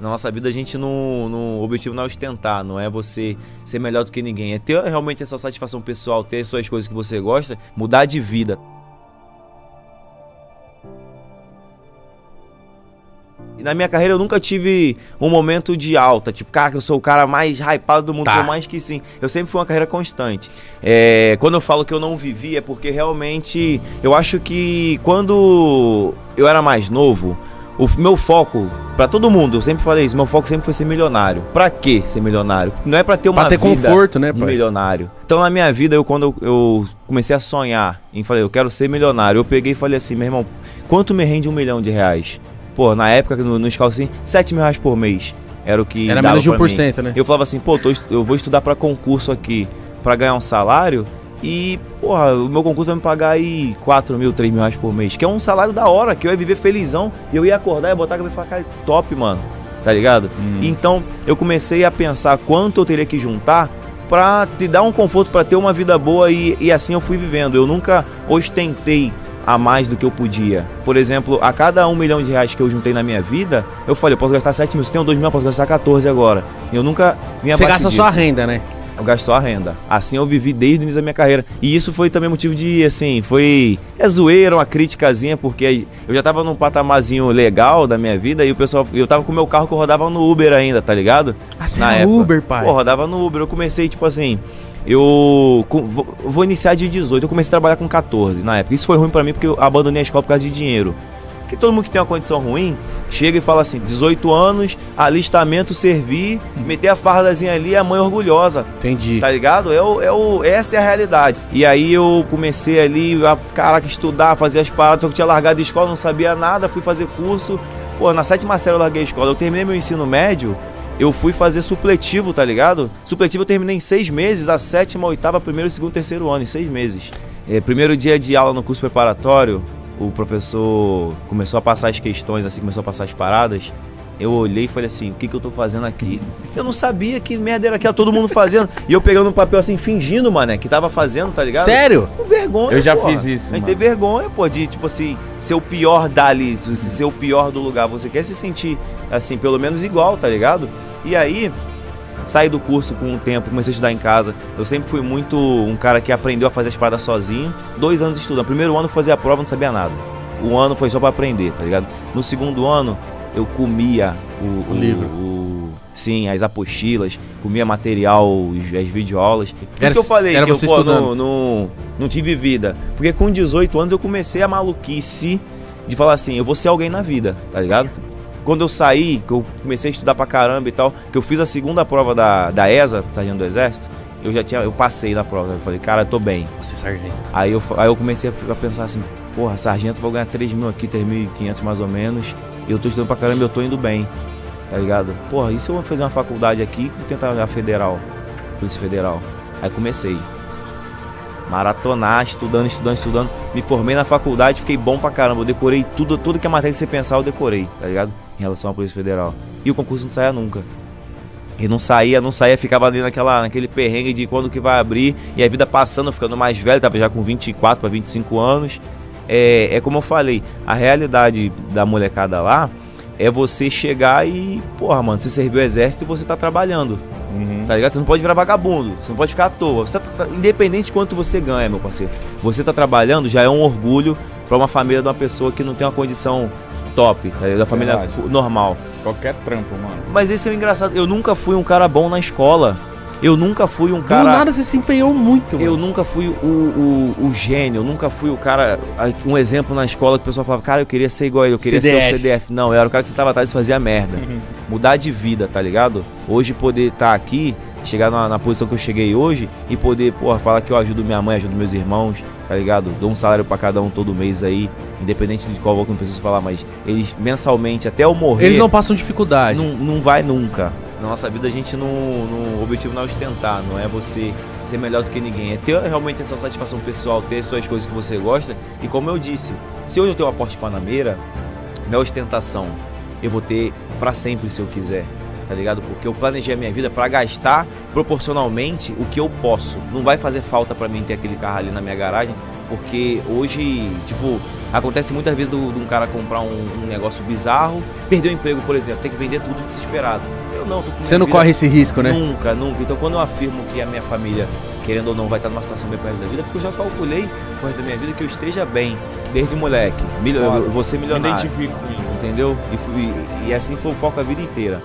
Na nossa vida a gente não, não. O objetivo não é ostentar, não é você ser melhor do que ninguém. É ter realmente a sua satisfação pessoal, ter as suas coisas que você gosta, mudar de vida. E na minha carreira eu nunca tive um momento de alta, tipo, cara, que eu sou o cara mais hypado do mundo, Tá. por mais que sim. Eu sempre fui uma carreira constante. É, quando eu falo que eu não vivi, é porque realmente eu acho que quando eu era mais novo, o meu foco, pra todo mundo, eu sempre falei isso, meu foco sempre foi ser milionário. Pra quê ser milionário? Não é pra ter uma Pra ter conforto, né, pai? milionário. Então na minha vida, eu quando eu, eu comecei a sonhar em falei, eu quero ser milionário, eu peguei e falei assim, meu irmão, quanto me rende um milhão de reais? Pô, na época, no, no assim, 7 mil reais por mês. Era o que Era menos de pra mim. 1%, né? Eu falava assim, pô, tô eu vou estudar pra concurso aqui pra ganhar um salário e, porra, o meu concurso vai me pagar aí 4 mil, 3 mil reais por mês, que é um salário da hora, que eu ia viver felizão e eu ia acordar e botar a cabeça e falar, cara, top, mano, tá ligado? Então eu comecei a pensar quanto eu teria que juntar pra te dar um conforto, pra ter uma vida boa e, e assim eu fui vivendo. Eu nunca ostentei a mais do que eu podia. Por exemplo, a cada um milhão de reais que eu juntei na minha vida, eu falei, eu posso gastar 7 mil, se tenho 2 mil, eu posso gastar 14 agora. Eu nunca me Você gasta disso. renda, né? Eu gasto só a renda. Assim eu vivi desde o início da minha carreira. E isso foi também motivo de, assim, foi. É zoeira, uma criticazinha, porque eu já tava num patamarzinho legal da minha vida e o pessoal. Eu tava com o meu carro que eu rodava no Uber ainda, tá ligado? Ah, você Na era época. Uber, pai. Pô, rodava no Uber. Eu comecei, tipo assim. Eu vou, vou iniciar de 18. Eu comecei a trabalhar com 14 na época. Isso foi ruim pra mim porque eu abandonei a escola por causa de dinheiro. Porque todo mundo que tem uma condição ruim chega e fala assim: 18 anos, alistamento, servir, meter a fardazinha ali, a mãe orgulhosa. Entendi. Tá ligado? É o, é o, essa é a realidade. E aí eu comecei ali a, caraca, estudar, fazer as paradas, só que tinha largado a escola, não sabia nada, fui fazer curso. Pô, na sétima série eu larguei a escola. Eu terminei meu ensino médio, eu fui fazer supletivo, tá ligado? Supletivo eu terminei em seis meses, a sétima, oitava, primeiro, segundo, terceiro ano, em seis meses. É, primeiro dia de aula no curso preparatório, o professor começou a passar as questões, assim, começou a passar as paradas. Eu olhei e falei assim, o que, que eu tô fazendo aqui? Eu não sabia que merda era aquela, todo mundo fazendo. e eu pegando um papel assim, fingindo, mané, que tava fazendo, tá ligado? Sério? Com vergonha, Eu já porra. fiz isso, A gente mano. tem vergonha, pô, de, tipo assim, ser o pior dali, se- ser o pior do lugar. Você quer se sentir, assim, pelo menos igual, tá ligado? E aí, saí do curso com um tempo, comecei a estudar em casa. Eu sempre fui muito um cara que aprendeu a fazer as paradas sozinho. Dois anos estudando. Primeiro ano eu fazia a prova, não sabia nada. O ano foi só pra aprender, tá ligado? No segundo ano, eu comia o, O livro. o- sim, as apostilas, comia material, as videoaulas. Por Era- isso que eu falei era que eu pô, não, não, não tive vida. Porque com 18 anos eu comecei a maluquice de falar assim, eu vou ser alguém na vida, tá ligado? Quando eu saí, que eu comecei a estudar pra caramba e tal, que eu fiz a segunda prova da, da ESA, Sargento do Exército, eu já tinha, eu passei na prova. Eu falei, cara, eu tô bem. Você, sargento. Aí eu, aí eu comecei a, pensar assim, porra, sargento, vou ganhar 3 mil aqui, 3.500 mais ou menos. E eu tô estudando pra caramba e eu tô indo bem. Tá ligado? Porra, e se eu vou fazer uma faculdade aqui e tentar a federal? Polícia Federal. Aí comecei. Maratonar, estudando, estudando, estudando. Me formei na faculdade, fiquei bom pra caramba. Eu decorei tudo, tudo que é matéria que você pensar, eu decorei, tá ligado? Em relação à Polícia Federal. E o concurso não saía nunca. E não saía, não saía, ficava ali naquela, naquele perrengue de quando que vai abrir. E a vida passando, ficando mais velho, tava já com 24 para 25 anos. É, é como eu falei, a realidade da molecada lá é você chegar e, porra, mano, você serviu o exército e você tá trabalhando, Uhum. tá ligado? Você não pode virar vagabundo, você não pode ficar à toa. Você tá- tá- independente de quanto você ganha, meu parceiro, você tá trabalhando já é um orgulho pra uma família de uma pessoa que não tem uma condição top, tá ligado? Da família Verdade. normal. Qualquer trampo, mano. Mas esse é o engraçado. Eu nunca fui um cara bom na escola. Eu nunca fui um Do cara. nada você se empenhou muito, Eu mano. nunca fui o, o, o gênio, eu nunca fui o cara. Um exemplo na escola que o pessoal falava, cara, eu queria ser igual a ele, eu queria ser CDF. o CDF. Não, eu era o cara que você tava atrás e fazia merda. Mudar de vida, tá ligado? Hoje poder estar aqui, chegar na, na posição que eu cheguei hoje e poder, porra, falar que eu ajudo minha mãe, ajudo meus irmãos, tá ligado? Dou um salário pra cada um todo mês aí, independente de qual valor, não preciso falar, mas eles mensalmente, até eu morrer. Eles não passam dificuldade. Não, não vai nunca. Na nossa vida a gente não, não. O objetivo não é ostentar, não é você ser melhor do que ninguém. É ter realmente a sua satisfação pessoal, ter as suas coisas que você gosta. E como eu disse, se hoje eu tenho uma Porsche Panameira, não é ostentação. Eu vou ter pra sempre se eu quiser. Tá ligado? Porque eu planejei a minha vida pra gastar proporcionalmente o que eu posso. Não vai fazer falta pra mim ter aquele carro ali na minha garagem, porque hoje, tipo, Acontece muitas vezes de um cara comprar um, um, negócio bizarro, perder o emprego, por exemplo, tem que vender tudo desesperado. Eu não, tô com Você não vida... corre esse risco, né? Nunca, nunca. Então quando eu afirmo que a minha família, querendo ou não, vai estar numa situação bem pro resto da vida, porque eu já calculei pro resto da minha vida que eu esteja bem, desde moleque. Milho, eu, eu vou ser milionário. Me identifico com isso. Entendeu? E, fui, e assim foi o foco a vida inteira.